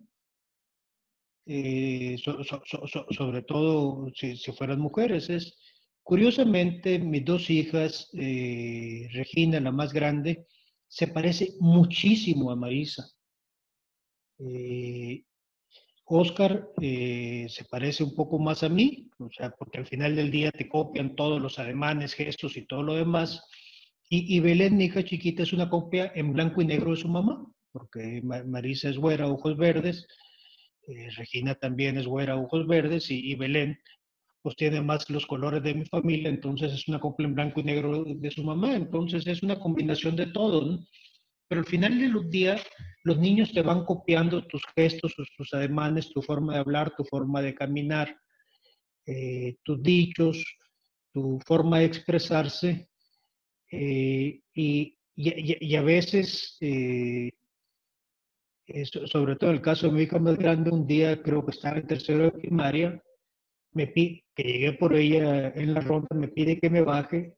Eh, sobre todo si, fueran mujeres. Es, curiosamente, mis dos hijas, eh, Regina, la más grande, se parece muchísimo a Marisa. Eh, Oscar eh, se parece un poco más a mí, o sea, porque al final del día te copian todos los ademanes, gestos y todo lo demás. Y, Belén, mi hija chiquita, es una copia en blanco y negro de su mamá, porque Marisa es güera, ojos verdes, eh, Regina también es güera, ojos verdes, y, Belén pues tiene más los colores de mi familia, entonces es una copia en blanco y negro de su mamá, entonces es una combinación de todo, ¿no? Pero al final de los días, los niños te van copiando tus gestos, tus ademanes, tu forma de hablar, tu forma de caminar, eh, tus dichos, tu forma de expresarse. Eh, y, a veces, eh, sobre todo en el caso de mi hija más grande, un día creo que estaba en tercero de primaria, me pide, que llegué por ella en la ronda, me pide que me baje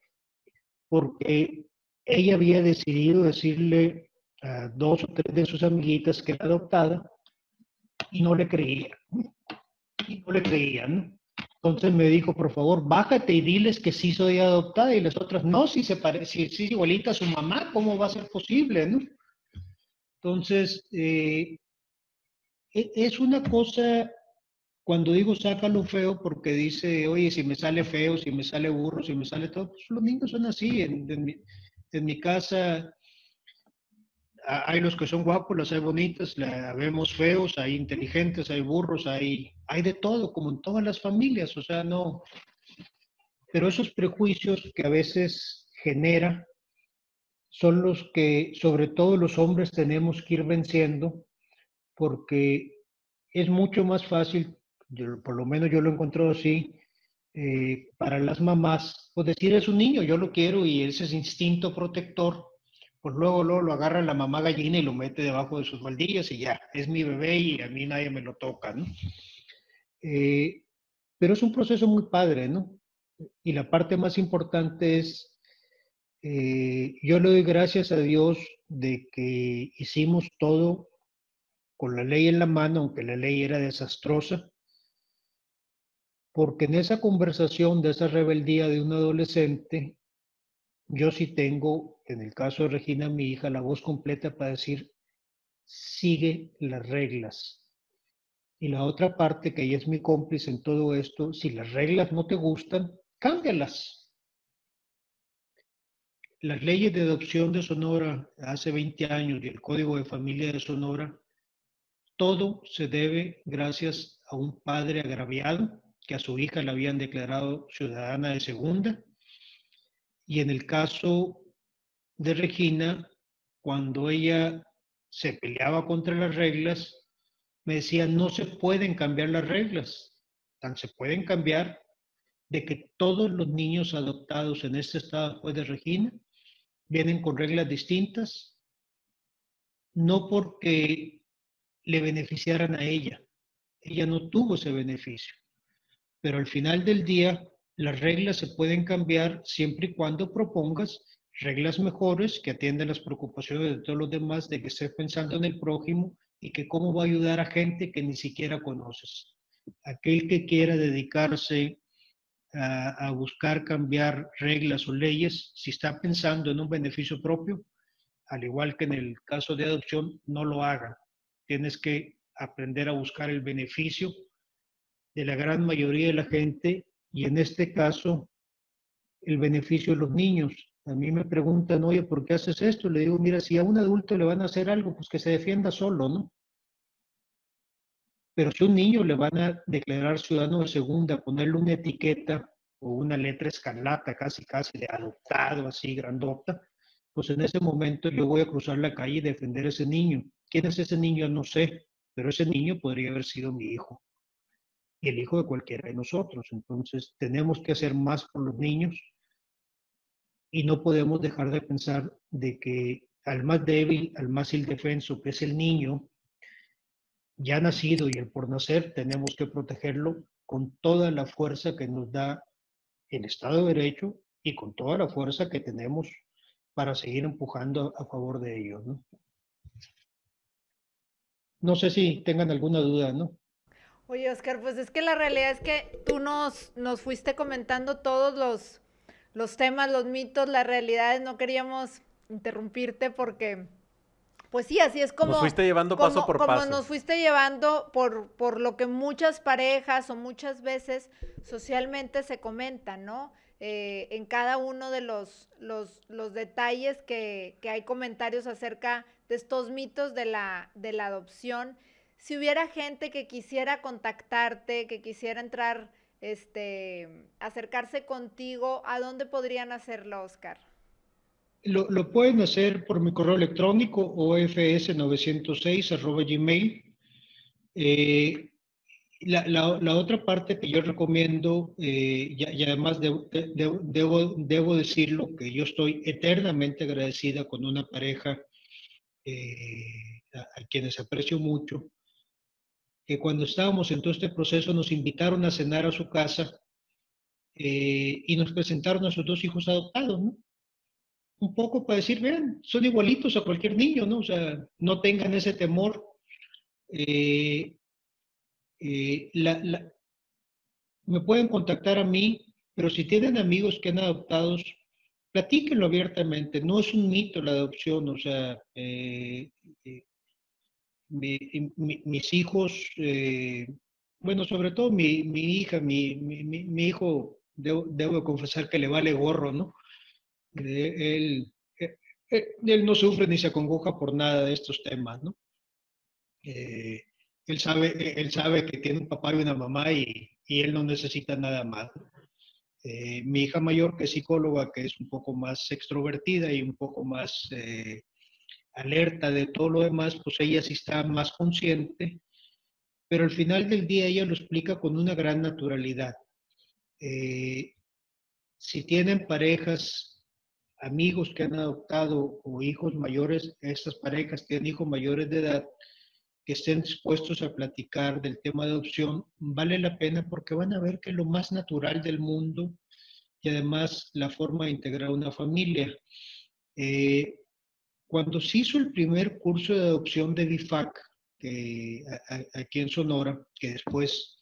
porque ella había decidido decirle a dos o tres de sus amiguitas que era adoptada y no le creían. Y no le creían. Entonces me dijo, por favor, bájate y diles que sí soy adoptada. Y las otras, no, si se parece, si es igualita a su mamá, ¿cómo va a ser posible? ¿no? Entonces, eh, e, es una cosa, cuando digo sácalo feo, porque dice, oye, si me sale feo, si me sale burro, si me sale todo, pues los niños son así. Mi casa hay los que son guapos, los hay bonitas, la vemos feos, hay inteligentes, hay burros, hay, hay de todo, como en todas las familias, o sea, no. Pero esos prejuicios que a veces genera son los que sobre todo los hombres tenemos que ir venciendo porque es mucho más fácil, por lo menos yo lo encontrado así, eh, para las mamás, pues decir es un niño, yo lo quiero y ese instinto protector, pues luego, luego lo agarra la mamá gallina y lo mete debajo de sus baldillas y ya, es mi bebé y a mí nadie me lo toca, ¿no? Eh, pero es un proceso muy padre, ¿no? Y la parte más importante es, eh, yo le doy gracias a Dios de que hicimos todo con la ley en la mano, aunque la ley era desastrosa, porque en esa conversación de esa rebeldía de un adolescente, yo sí tengo, en el caso de Regina, mi hija, la voz completa para decir, sigue las reglas. Y la otra parte, que ella es mi cómplice en todo esto, si las reglas no te gustan, cámbialas. Las leyes de adopción de Sonora hace 20 años y el Código de Familia de Sonora, todo se debe gracias a un padre agraviado que a su hija la habían declarado ciudadana de segunda. Y en el caso de Regina, cuando ella se peleaba contra las reglas, me decía, no se pueden cambiar las reglas, tan se pueden cambiar de que todos los niños adoptados en este estado después de Regina vienen con reglas distintas, no porque le beneficiaran a ella, ella no tuvo ese beneficio, pero al final del día las reglas se pueden cambiar siempre y cuando propongas reglas mejores que atiendan las preocupaciones de todos los demás, de que estés pensando en el prójimo y que cómo va a ayudar a gente que ni siquiera conoces. Aquel que quiera dedicarse a, a, buscar cambiar reglas o leyes, si está pensando en un beneficio propio, al igual que en el caso de adopción, no lo haga. Tienes que aprender a buscar el beneficio de la gran mayoría de la gente y en este caso el beneficio de los niños. A mí me preguntan, oye, ¿por qué haces esto? Le digo, mira, si a un adulto le van a hacer algo, pues que se defienda solo, ¿no? Pero si a un niño le van a declarar ciudadano de segunda, ponerle una etiqueta o una letra escarlata, casi, casi de adoptado, así, grandota, pues en ese momento yo voy a cruzar la calle y defender a ese niño. ¿Quién es ese niño? No sé, pero ese niño podría haber sido mi hijo y el hijo de cualquiera de nosotros. Entonces, tenemos que hacer más por los niños y no podemos dejar de pensar de que al más débil, al más indefenso, que es el niño, ya nacido y el por nacer, tenemos que protegerlo con toda la fuerza que nos da el Estado de Derecho y con toda la fuerza que tenemos para seguir empujando a favor de ellos. ¿no? no sé si tengan alguna duda, ¿no? Oye, Oscar, pues es que la realidad es que tú nos, nos fuiste comentando todos los, los temas, los mitos, las realidades. No queríamos interrumpirte porque Pues sí, así es como... Nos fuiste llevando paso por como paso. nos fuiste llevando por, por lo que muchas parejas o muchas veces socialmente se comentan, ¿no? Eh, en cada uno de los, los, los detalles que, que, hay comentarios acerca de estos mitos de la, de la adopción. Si hubiera gente que quisiera contactarte, que quisiera entrar, este, acercarse contigo, ¿a dónde podrían hacerlo, Oscar? Lo, pueden hacer por mi correo electrónico ofs906 gmail. Eh, la, otra parte que yo recomiendo, eh, y, además de, de, de, debo, decirlo, que yo estoy eternamente agradecida con una pareja eh, a, quienes aprecio mucho, que cuando estábamos en todo este proceso nos invitaron a cenar a su casa eh, y nos presentaron a sus dos hijos adoptados, ¿no? un poco para decir, vean, son igualitos a cualquier niño, ¿no? O sea, no tengan ese temor. Eh, eh, me pueden contactar a mí, pero si tienen amigos que han adoptado, platíquenlo abiertamente. No es un mito la adopción, o sea, eh, mi, mi, mis hijos, bueno, sobre todo mi, mi hija, mi, hijo, debo, debo confesar que le vale gorro, ¿no? él, él, no sufre ni se acongoja por nada de estos temas, ¿no? Eh, él, sabe, él sabe que tiene un papá y una mamá y, y él no necesita nada más. Eh, mi hija mayor, que es psicóloga, que es un poco más extrovertida y un poco más eh, alerta de todo lo demás, pues ella sí está más consciente, pero al final del día ella lo explica con una gran naturalidad. si tienen parejas amigos que han adoptado o hijos mayores, estas parejas tienen hijos mayores de edad, que estén dispuestos a platicar del tema de adopción, vale la pena porque van a ver que es lo más natural del mundo y además la forma de integrar una familia. Eh, cuando se hizo el primer curso de adopción de BIFAC, aquí en Sonora, que después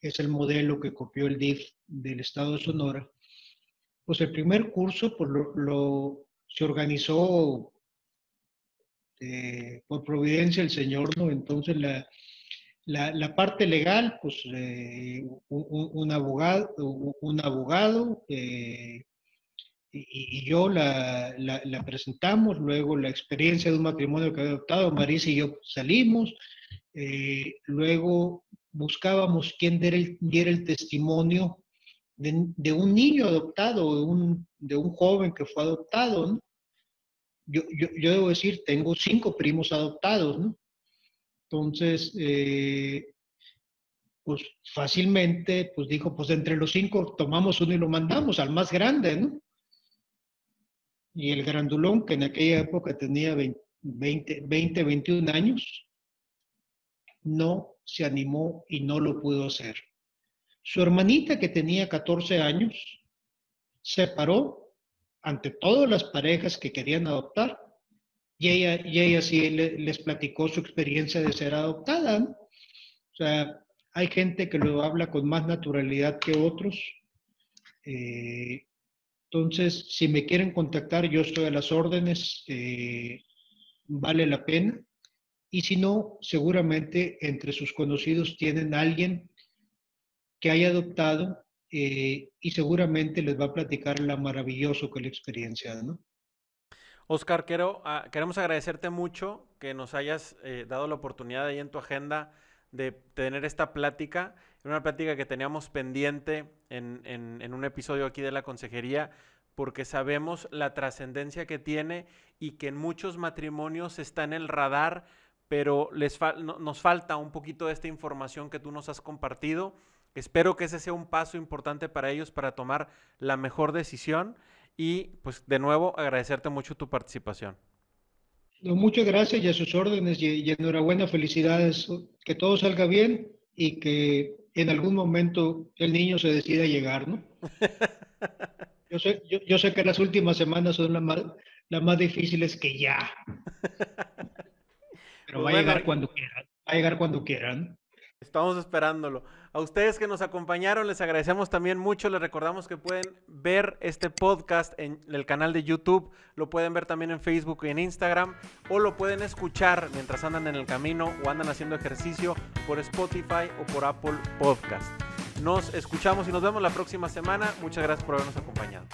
es el modelo que copió el DIF del estado de Sonora, pues el primer curso pues lo, se organizó eh, por providencia el Señor, ¿no? Entonces la, la, parte legal, pues eh, un, un, abogado, un abogado eh, y, y, yo la, la, la, presentamos, luego la experiencia de un matrimonio que había adoptado, Marisa y yo salimos, eh, luego buscábamos quién diera el, diera el testimonio de, de, un niño adoptado, de un, de un joven que fue adoptado, ¿no? Yo, yo, yo, debo decir, tengo cinco primos adoptados, ¿no? Entonces, eh, pues fácilmente, pues dijo, pues entre los cinco tomamos uno y lo mandamos al más grande, ¿no? Y el grandulón, que en aquella época tenía 20, 20 21 años, no se animó y no lo pudo hacer. Su hermanita, que tenía 14 años, se paró ante todas las parejas que querían adoptar y ella, y ella sí les platicó su experiencia de ser adoptada. O sea, hay gente que lo habla con más naturalidad que otros. Eh, entonces, si me quieren contactar, yo estoy a las órdenes, eh, vale la pena. Y si no, seguramente entre sus conocidos tienen alguien que haya adoptado eh, y seguramente les va a platicar la maravilloso que la experiencia, ¿no? Oscar, quiero, uh, queremos agradecerte mucho que nos hayas eh, dado la oportunidad ahí en tu agenda de tener esta plática, una plática que teníamos pendiente en, un episodio aquí de la consejería, porque sabemos la trascendencia que tiene y que en muchos matrimonios está en el radar, pero les nos falta un poquito de esta información que tú nos has compartido Espero que ese sea un paso importante para ellos para tomar la mejor decisión y pues de nuevo agradecerte mucho tu participación. Muchas gracias y a sus órdenes y, enhorabuena, felicidades, que todo salga bien y que en algún momento el niño se decida a llegar, ¿no? Yo sé, yo, yo sé que las últimas semanas son las más, las más difíciles que ya. Pero pues va a llegar cuando quieran, va a llegar cuando quieran. Estamos esperándolo. A ustedes que nos acompañaron, les agradecemos también mucho. Les recordamos que pueden ver este podcast en el canal de YouTube, lo pueden ver también en Facebook y en Instagram, o lo pueden escuchar mientras andan en el camino o andan haciendo ejercicio por Spotify o por Apple Podcast. Nos escuchamos y nos vemos la próxima semana. Muchas gracias por habernos acompañado.